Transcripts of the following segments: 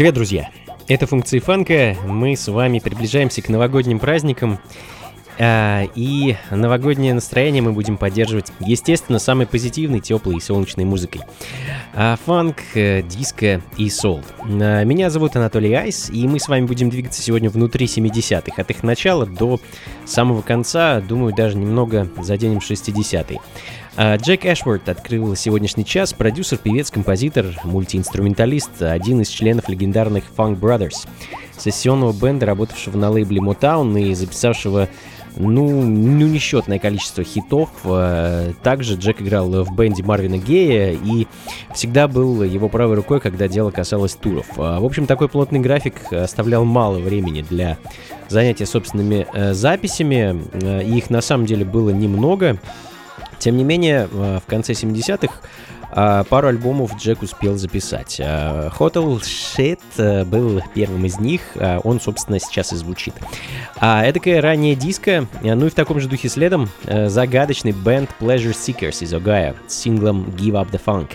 Привет, друзья! Это функции фанка. Мы с вами приближаемся к новогодним праздникам. А, и новогоднее настроение мы будем поддерживать, естественно, самой позитивной, теплой и солнечной музыкой. А, фанк, э, диско и сол. А, меня зовут Анатолий Айс, и мы с вами будем двигаться сегодня внутри 70-х, от их начала до самого конца, думаю, даже немного заденем 60-е. А, Джек Эшворт открыл сегодняшний час, продюсер, певец, композитор, мультиинструменталист, один из членов легендарных Funk Brothers, сессионного бенда, работавшего на лейбле Motown и записавшего ну, ну, несчетное количество хитов. А, также Джек играл в бенде Марвина Гея и всегда был его правой рукой, когда дело касалось туров. А, в общем, такой плотный график оставлял мало времени для занятия собственными э, записями. Э, их на самом деле было немного. Тем не менее, э, в конце 70-х э, пару альбомов Джек успел записать. Э, Hotel Shit был первым из них, он, собственно, сейчас и звучит. А эдакая ранняя диско, ну и в таком же духе следом, загадочный бенд Pleasure Seekers из Огайо с синглом Give Up The Funk.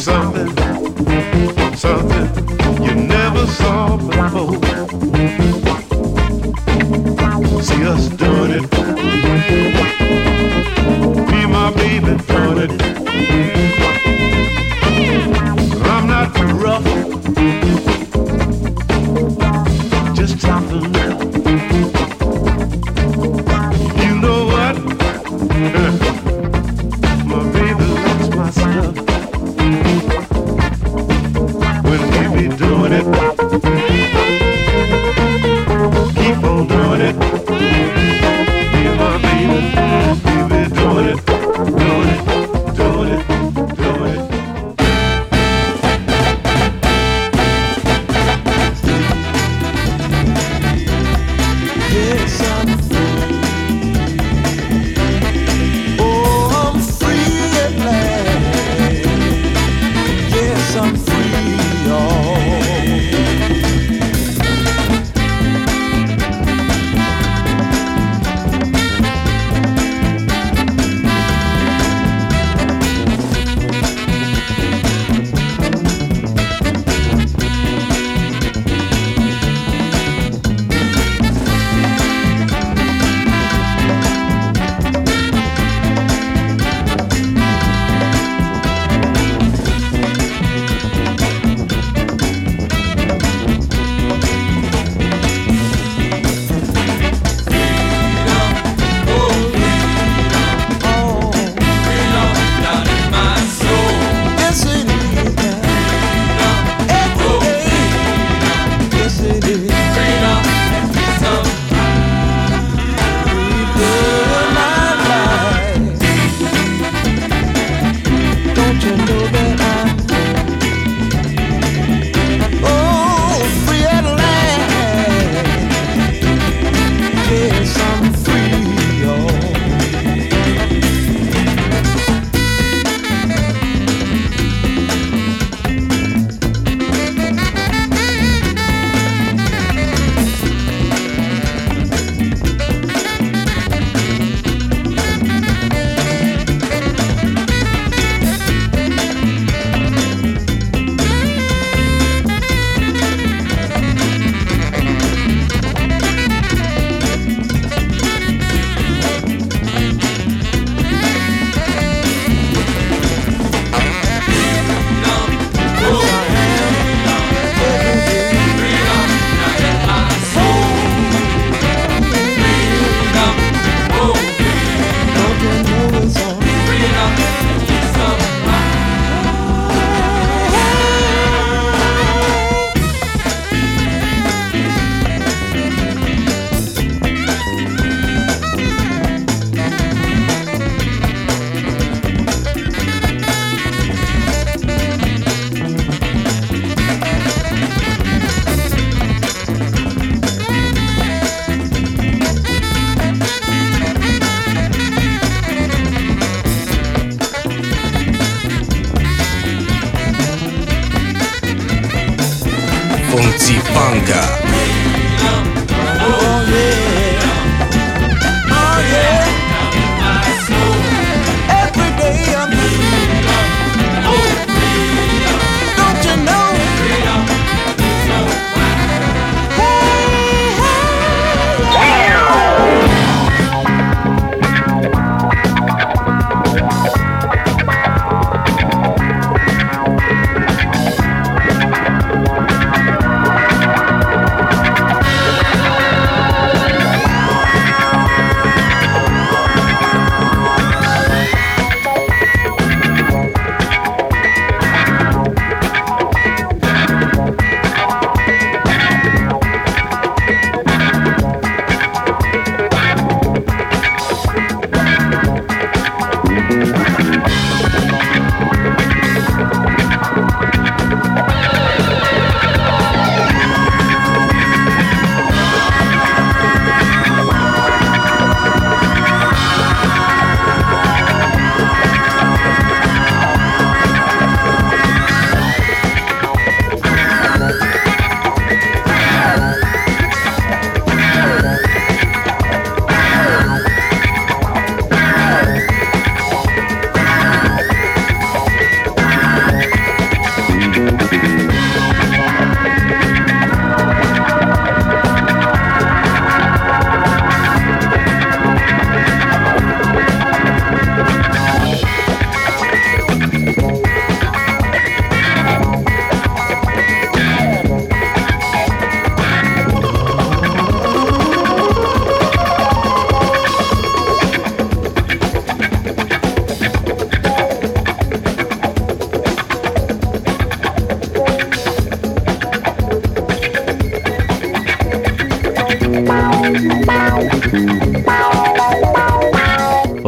something, something you never saw before. entender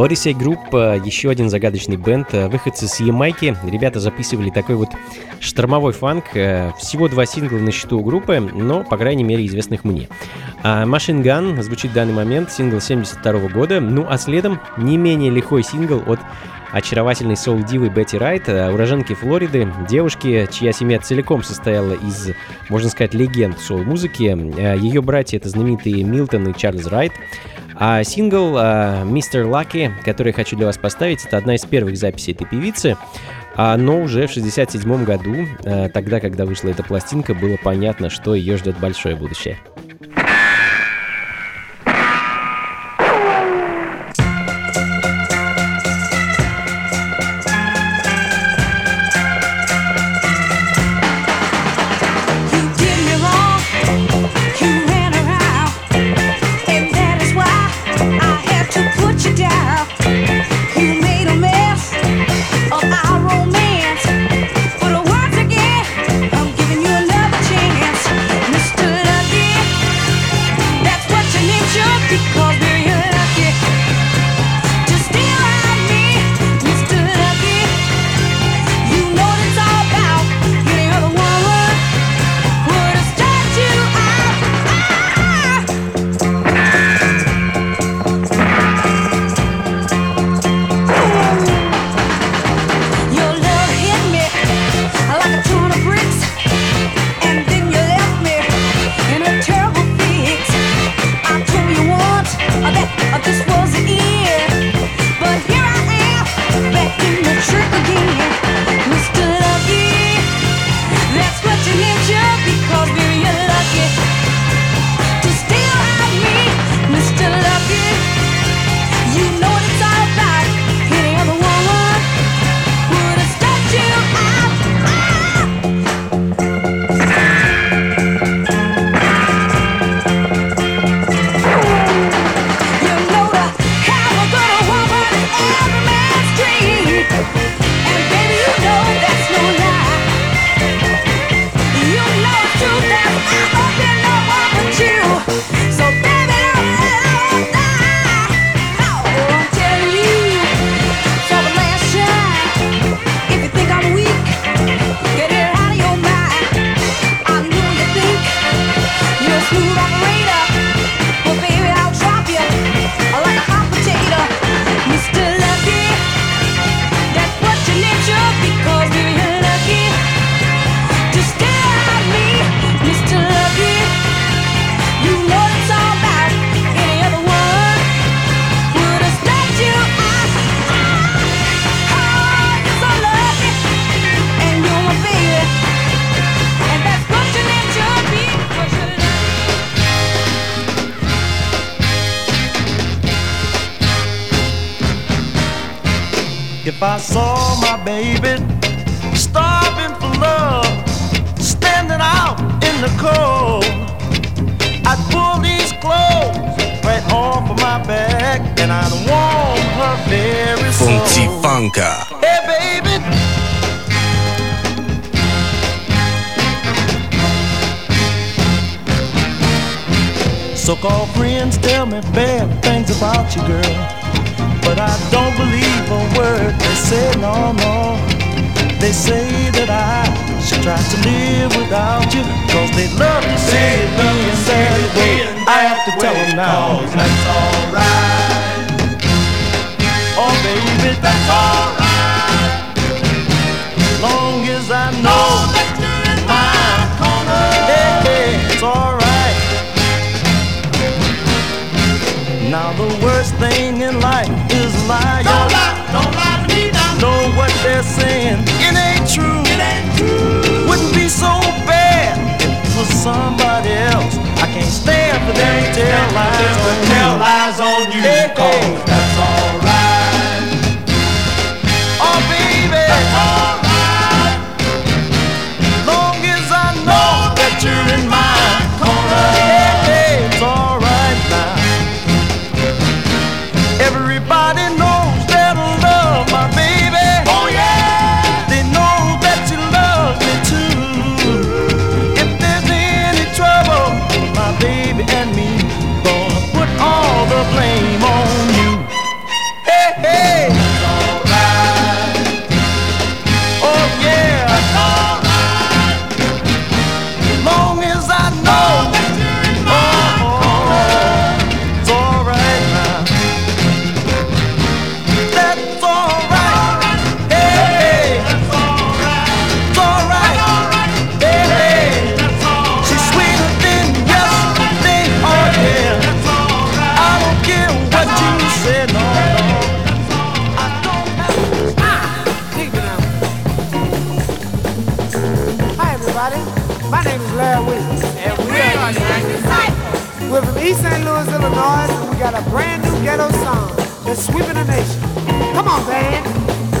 Odyssey Group, еще один загадочный бенд, э, выходцы с Ямайки. Ребята записывали такой вот штормовой фанк. Э, всего два сингла на счету у группы, но, по крайней мере, известных мне. А Machine Gun звучит в данный момент, сингл 72 года. Ну а следом не менее лихой сингл от очаровательной соул-дивы Бетти Райт, э, уроженки Флориды, девушки, чья семья целиком состояла из, можно сказать, легенд соул-музыки. Ее братья — это знаменитые Милтон и Чарльз Райт. А сингл «Мистер Лаки», который хочу для вас поставить, это одна из первых записей этой певицы. А, но уже в 67 году, а, тогда, когда вышла эта пластинка, было понятно, что ее ждет большое будущее. I don't believe a word they say no more. They say that I should try to live without you, cause they love to say they me and say, but I have to tell them now. That's alright. Oh, baby, that's alright. Long as I know oh, my corner, hey, it's alright. Now the worst thing in life don't lie, don't lie, don't lie to me now. Know what they're saying, it ain't true. It ain't true. Wouldn't be so bad if it was somebody else. I can't stand for them to tell lies, but tell lies on you. Hey, hey. That's all. East St. Louis, Illinois, and we got a brand new ghetto song that's sweeping the nation. Come on, band.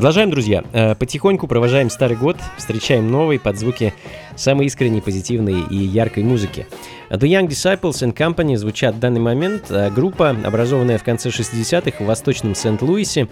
Продолжаем, друзья. Э, потихоньку провожаем старый год, встречаем новый под звуки самой искренней, позитивной и яркой музыки. The Young Disciples and Company звучат в данный момент. Э, группа, образованная в конце 60-х в восточном Сент-Луисе.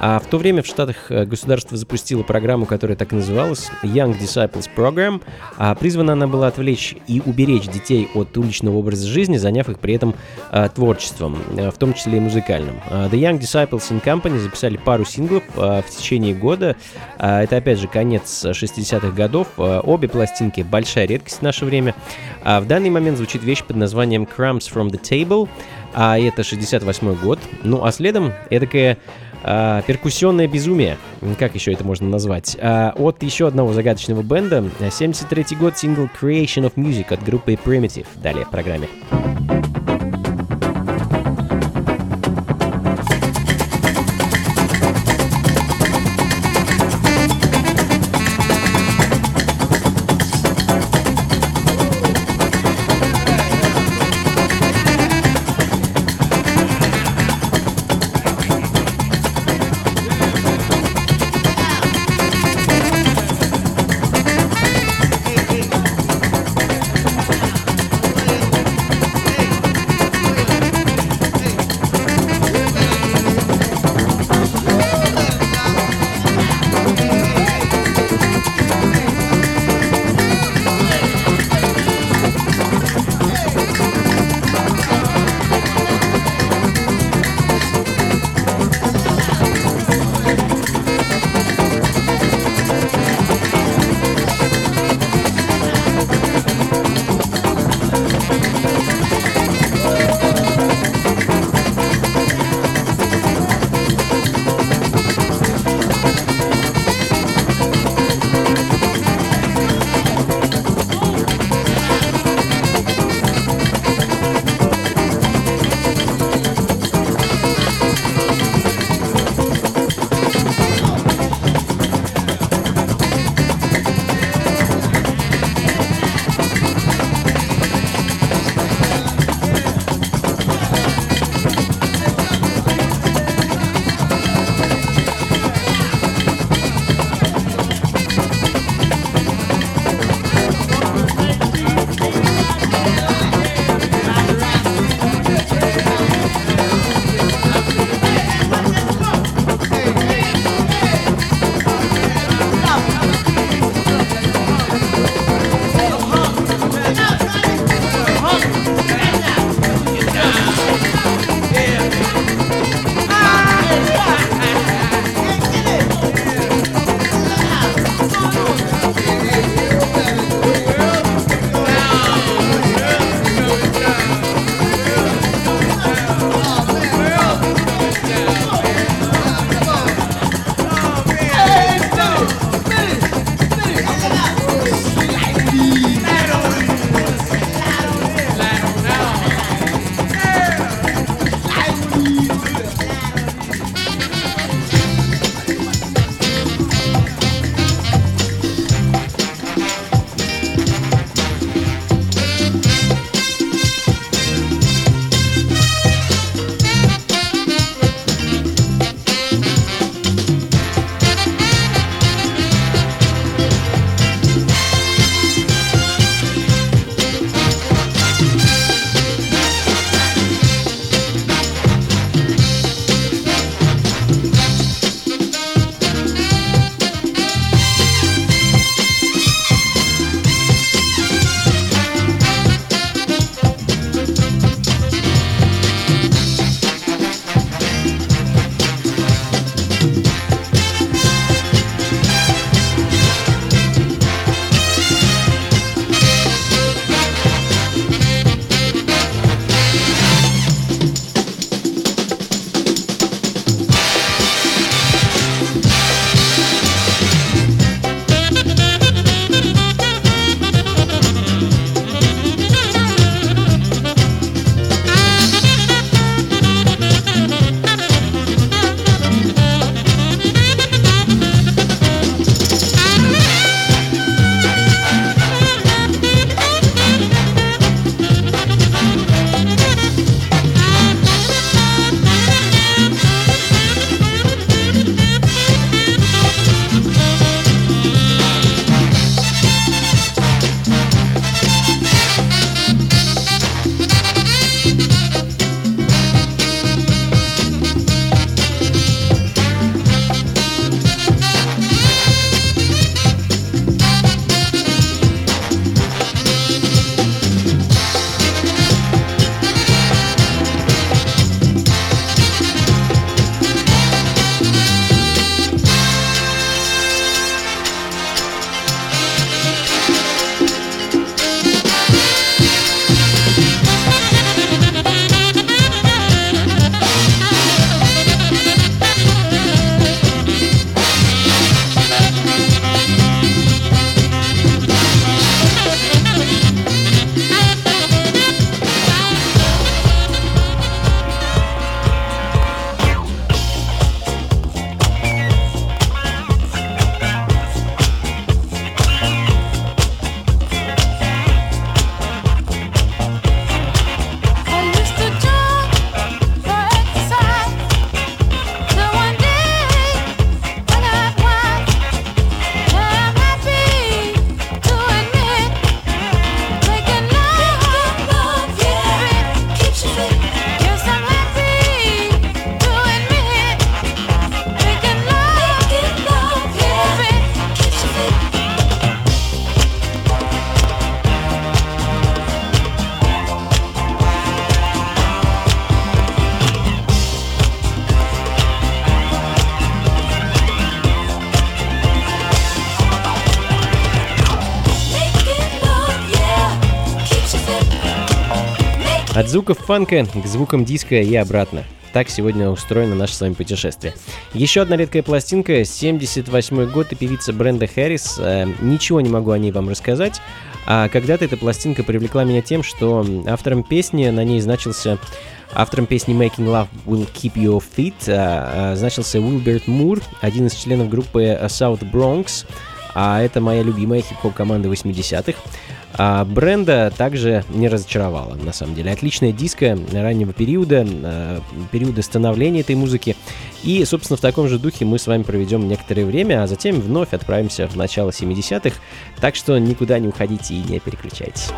А в то время в Штатах э, государство запустило программу, которая так и называлась Young Disciples Program. А призвана она была отвлечь и уберечь детей от уличного образа жизни, заняв их при этом а, творчеством, в том числе и музыкальным. The Young Disciples and Company записали пару синглов а, в течение года. А, это опять же конец 60-х годов. А, обе пластинки большая редкость в наше время. А в данный момент звучит вещь под названием Crumbs from the Table, а это 68 год. Ну а следом эдакое а, перкуссионное безумие, как еще это можно назвать, а, от еще одного загадочного бенда, 73 год, сингл Creation of Music от группы Primitive, далее в программе. От звуков фанка к звукам диска и обратно. Так сегодня устроено наше с вами путешествие. Еще одна редкая пластинка, 78 год и певица Бренда Харрис. Э, ничего не могу о ней вам рассказать. А когда-то эта пластинка привлекла меня тем, что автором песни на ней значился Автором песни Making Love Will Keep You Fit а, а, значился Уилберт Мур, один из членов группы South Bronx, а это моя любимая хип-хоп команда 80-х. А Бренда также не разочаровала, на самом деле. Отличная диско раннего периода, а, периода становления этой музыки. И, собственно, в таком же духе мы с вами проведем некоторое время, а затем вновь отправимся в начало 70-х. Так что никуда не уходите и не переключайтесь.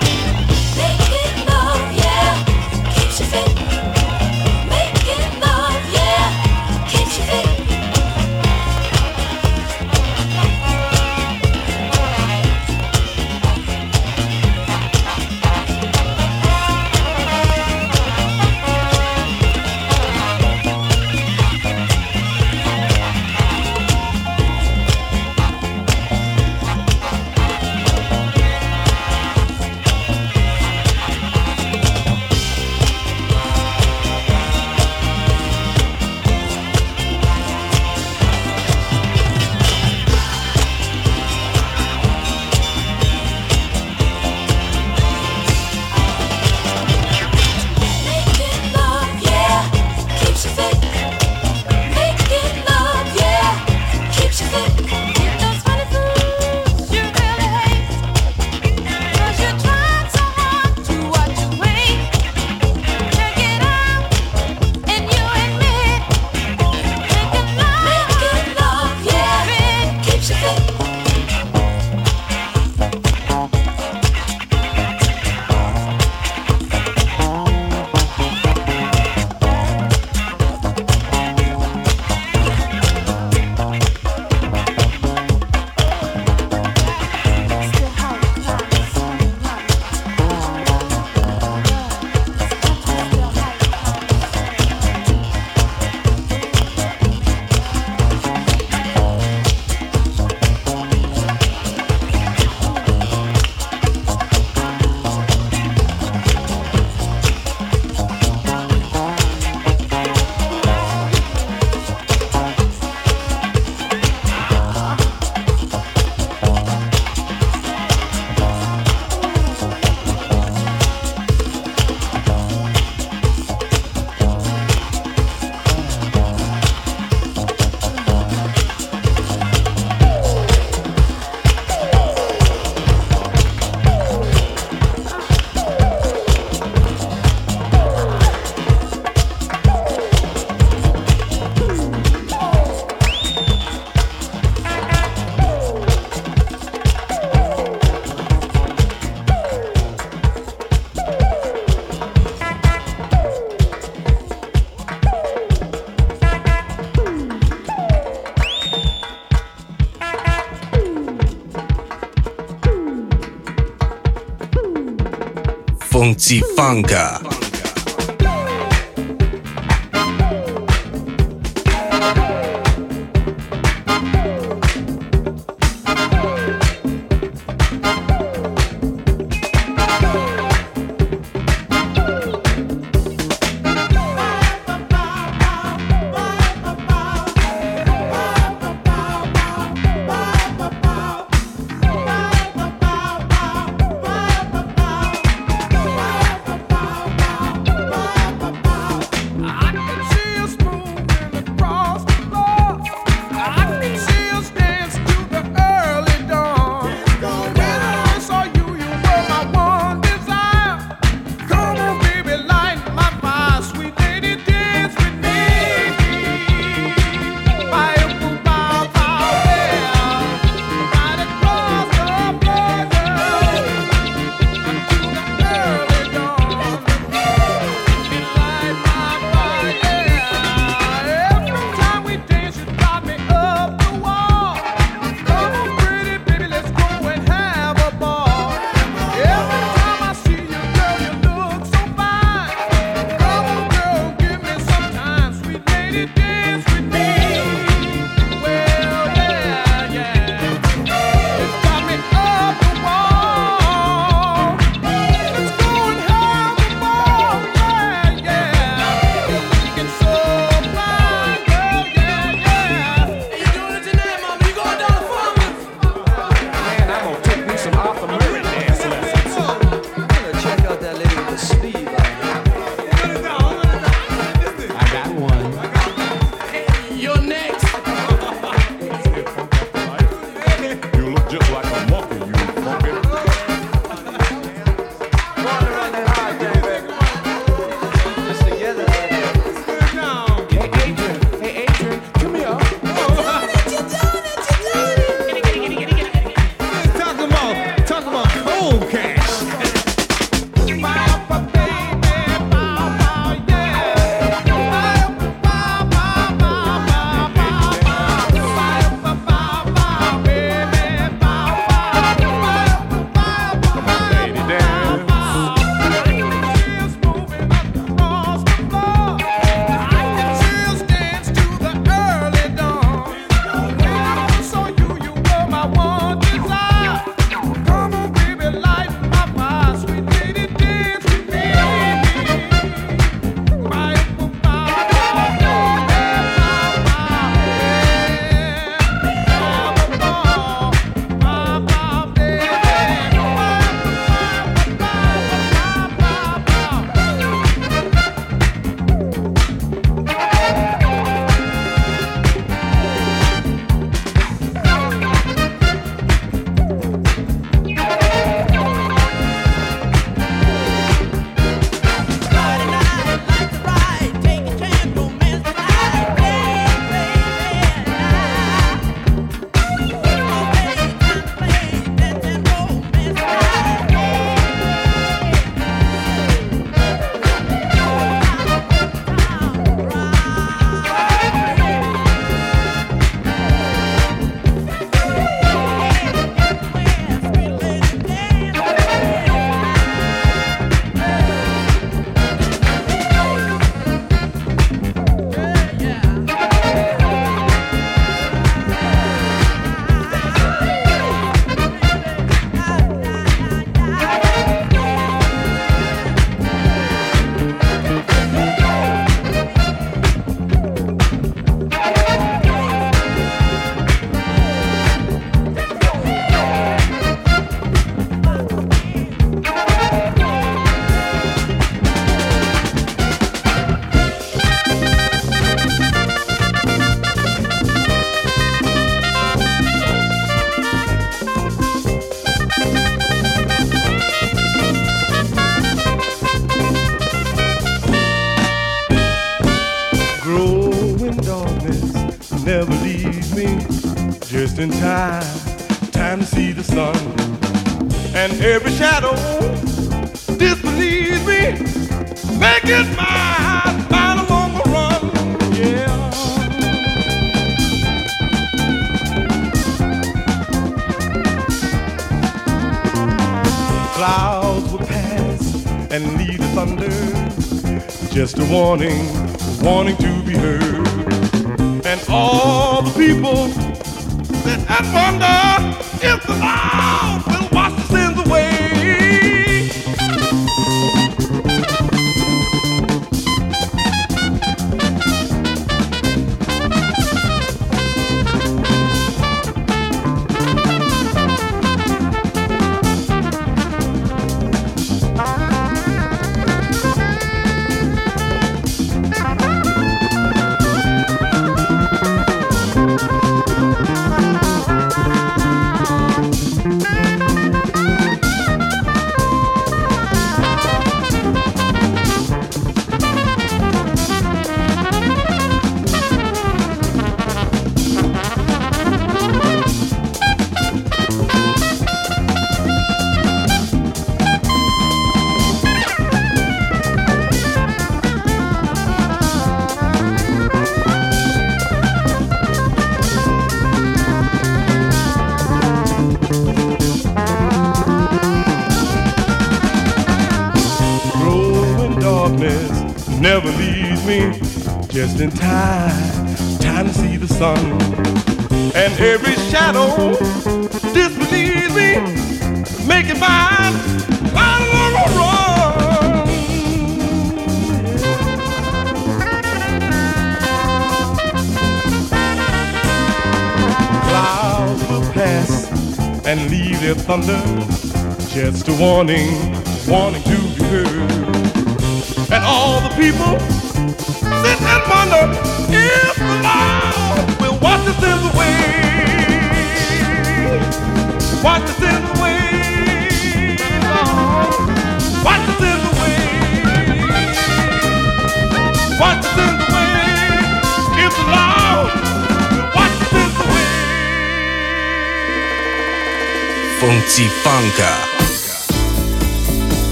Funky Funka.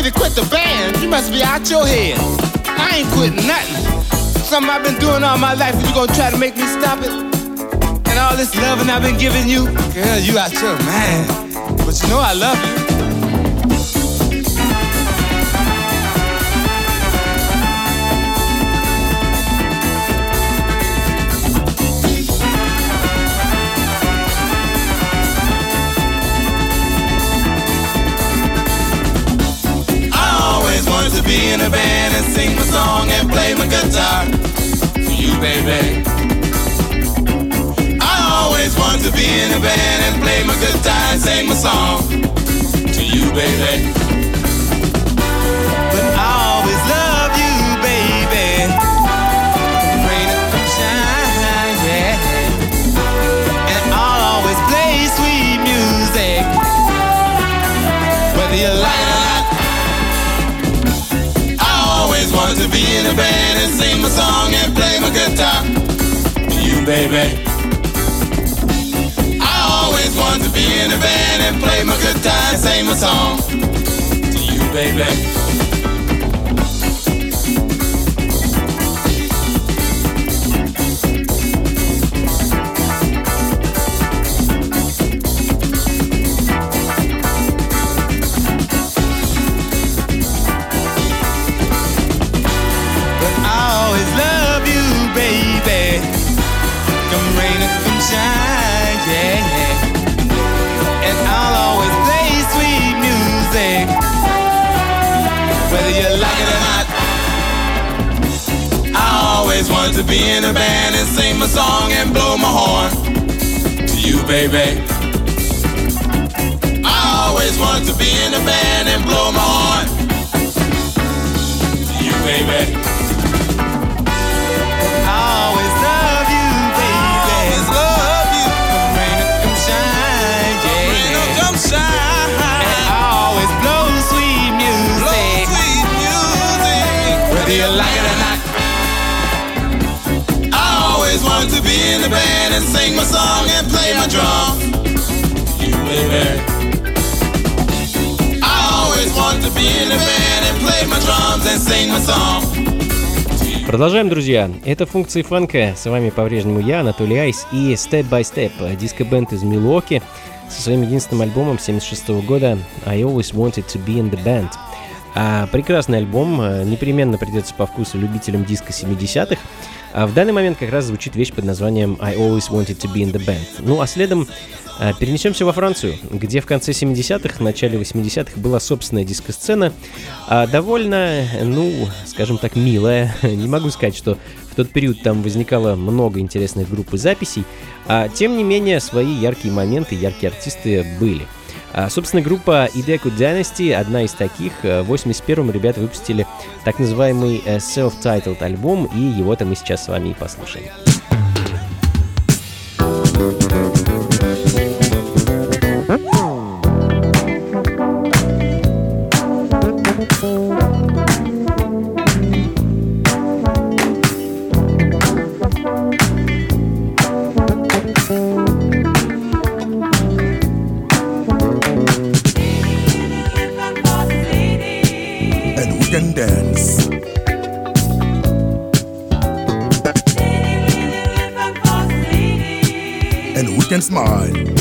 To quit the band? You must be out your head. I ain't quitting nothing. Something I've been doing all my life, and you gonna try to make me stop it? And all this loving I've been giving you, girl, you out your mind. But you know I love you. Be in a band and sing my song and play my guitar for you, baby. I always wanted to be in a band and play my guitar and sing my song to you, baby. Be in a band and sing my song and play my guitar. To you, baby. I always wanted to be in a band and play my guitar and sing my song. To you, baby. Wanted to be in a band and sing my song and blow my horn to you, baby. I always wanted to be in a band and blow my horn to baby. In the band and sing my song and play my drum. You, baby. I always wanted to be in the band and play my drums and sing my song. Продолжаем, друзья. Это функции фанка. С вами по-прежнему я, Анатолий Айс и Step by Step, диско-бенд из Милуоки со своим единственным альбомом 76 года I Always Wanted to Be in the Band. А, прекрасный альбом, а, непременно придется по вкусу любителям диска 70-х. А в данный момент как раз звучит вещь под названием I Always Wanted to Be in the Band. Ну а следом а, перенесемся во Францию, где в конце 70-х, начале 80-х была собственная диско-сцена, а, довольно, ну, скажем так, милая. Не могу сказать, что в тот период там возникало много интересных групп и записей, а тем не менее свои яркие моменты, яркие артисты были. А, собственно, группа Ideco Dynasty, одна из таких, э, в 81-м ребята выпустили так называемый э, self-titled альбом, и его-то мы сейчас с вами и послушаем. against mine.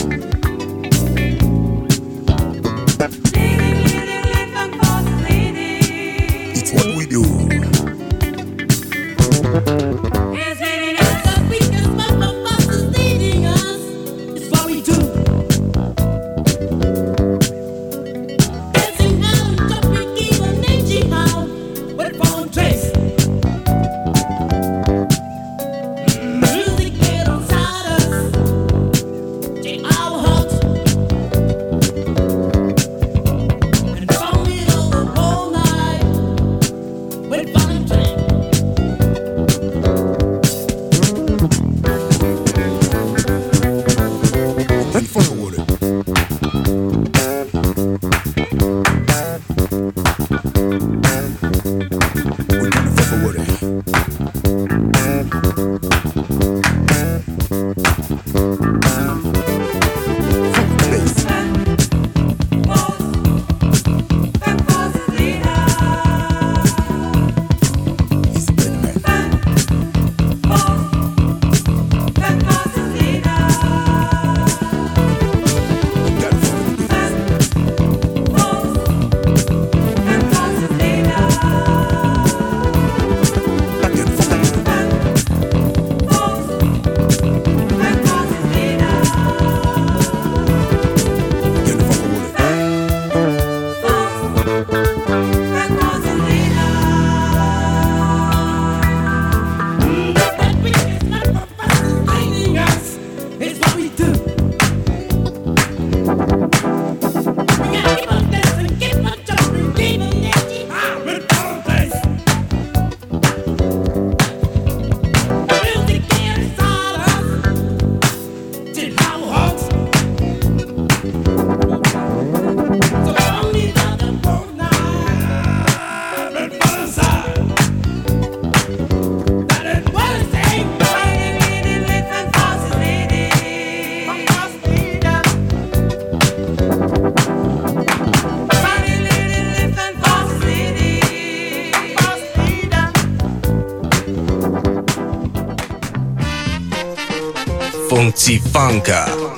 Funka.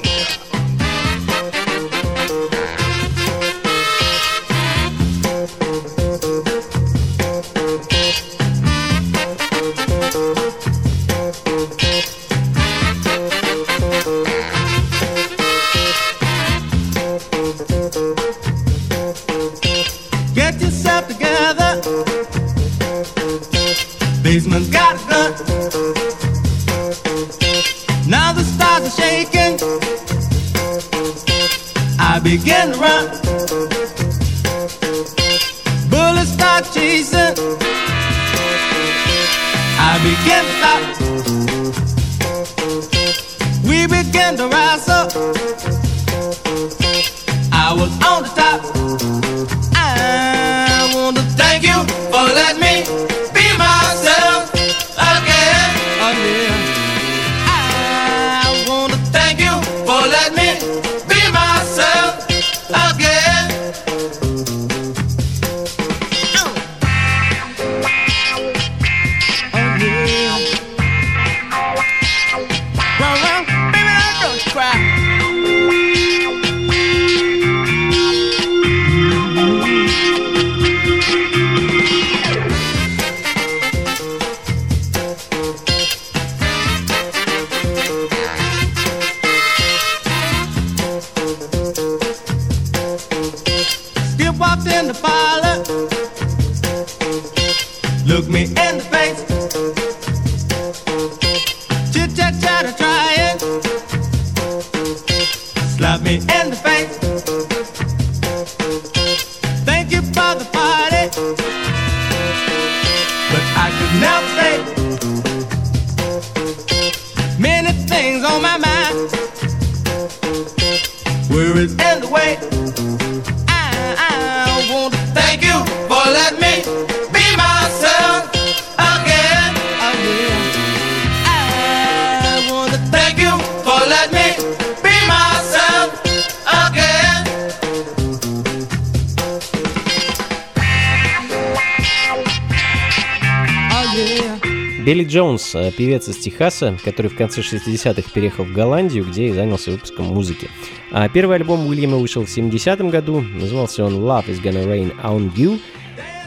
Певец из Техаса, который в конце 60-х переехал в Голландию, где и занялся выпуском музыки. А первый альбом Уильяма вышел в 70-м году, назывался он Love is Gonna Rain on You.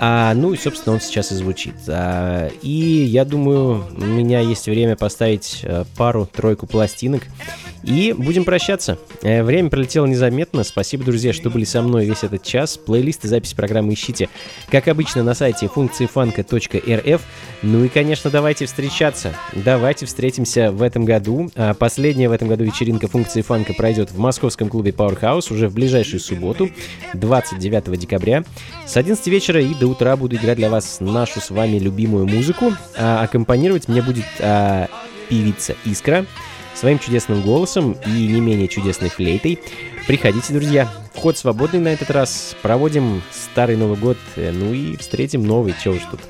А, ну и, собственно, он сейчас и звучит. А, и я думаю, у меня есть время поставить э, пару-тройку пластинок. И будем прощаться. Э, Время пролетело незаметно. Спасибо, друзья, что были со мной весь этот час. Плейлист и запись программы ищите, как обычно, на сайте функции фанка.рф. Ну и, конечно, давайте встречаться. Давайте встретимся в этом году. А Последняя в этом году вечеринка функции фанка пройдет в московском клубе Powerhouse уже в ближайшую субботу, 29 декабря. С 11 вечера и до утра буду играть для вас нашу с вами любимую музыку. А аккомпанировать мне будет а, певица Искра своим чудесным голосом и не менее чудесной флейтой. Приходите, друзья. Вход свободный на этот раз. Проводим старый Новый год, э, ну и встретим новый, чего уж тут.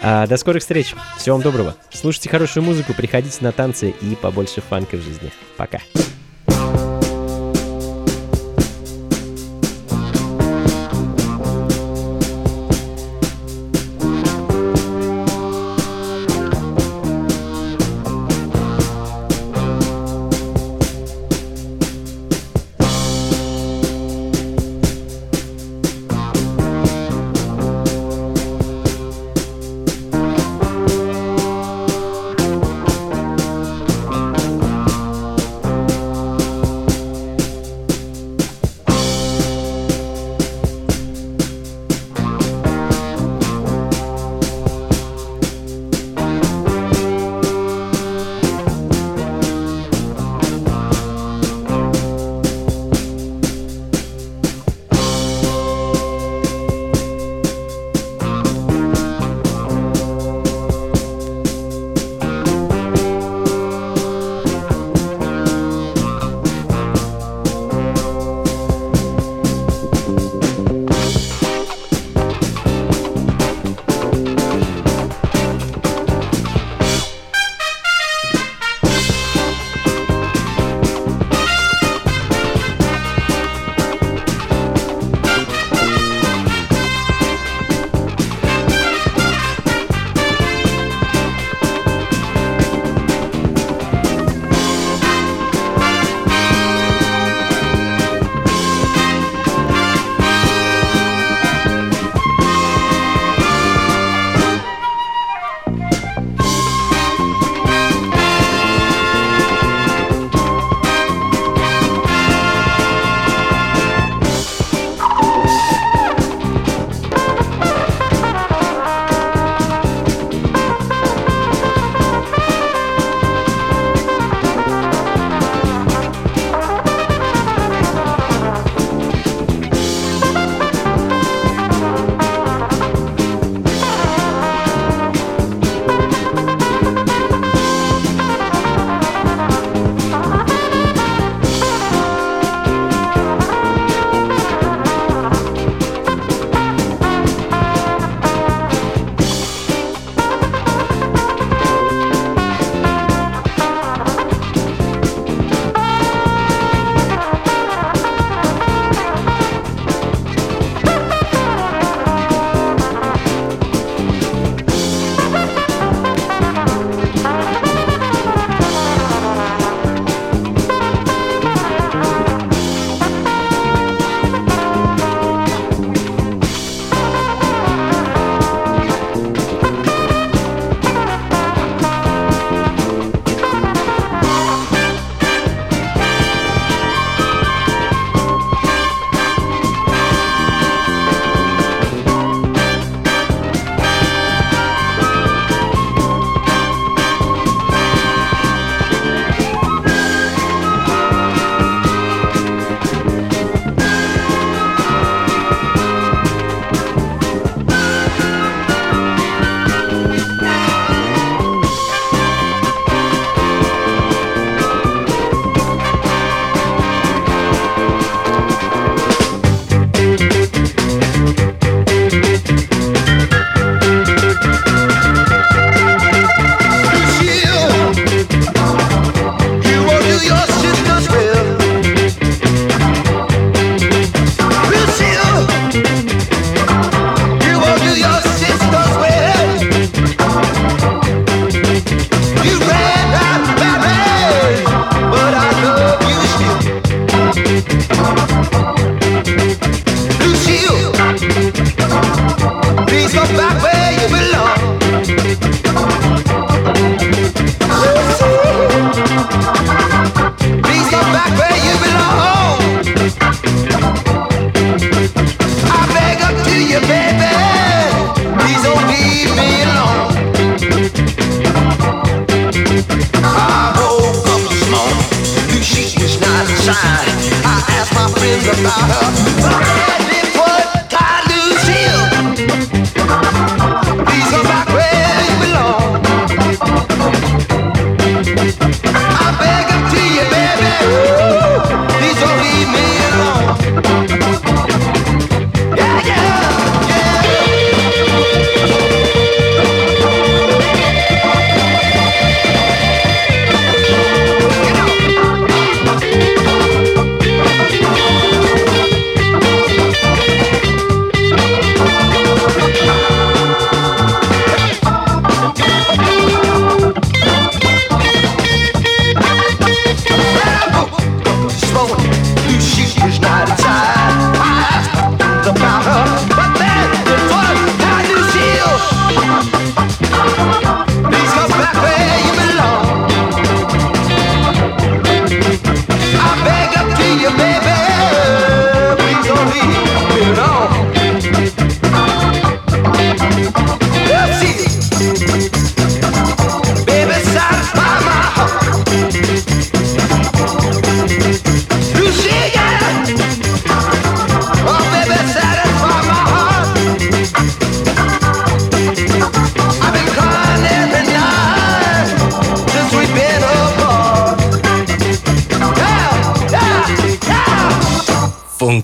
А, до скорых встреч. Всего вам доброго. Слушайте хорошую музыку, приходите на танцы и побольше фанка в жизни. Пока.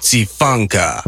Bouncy Funka.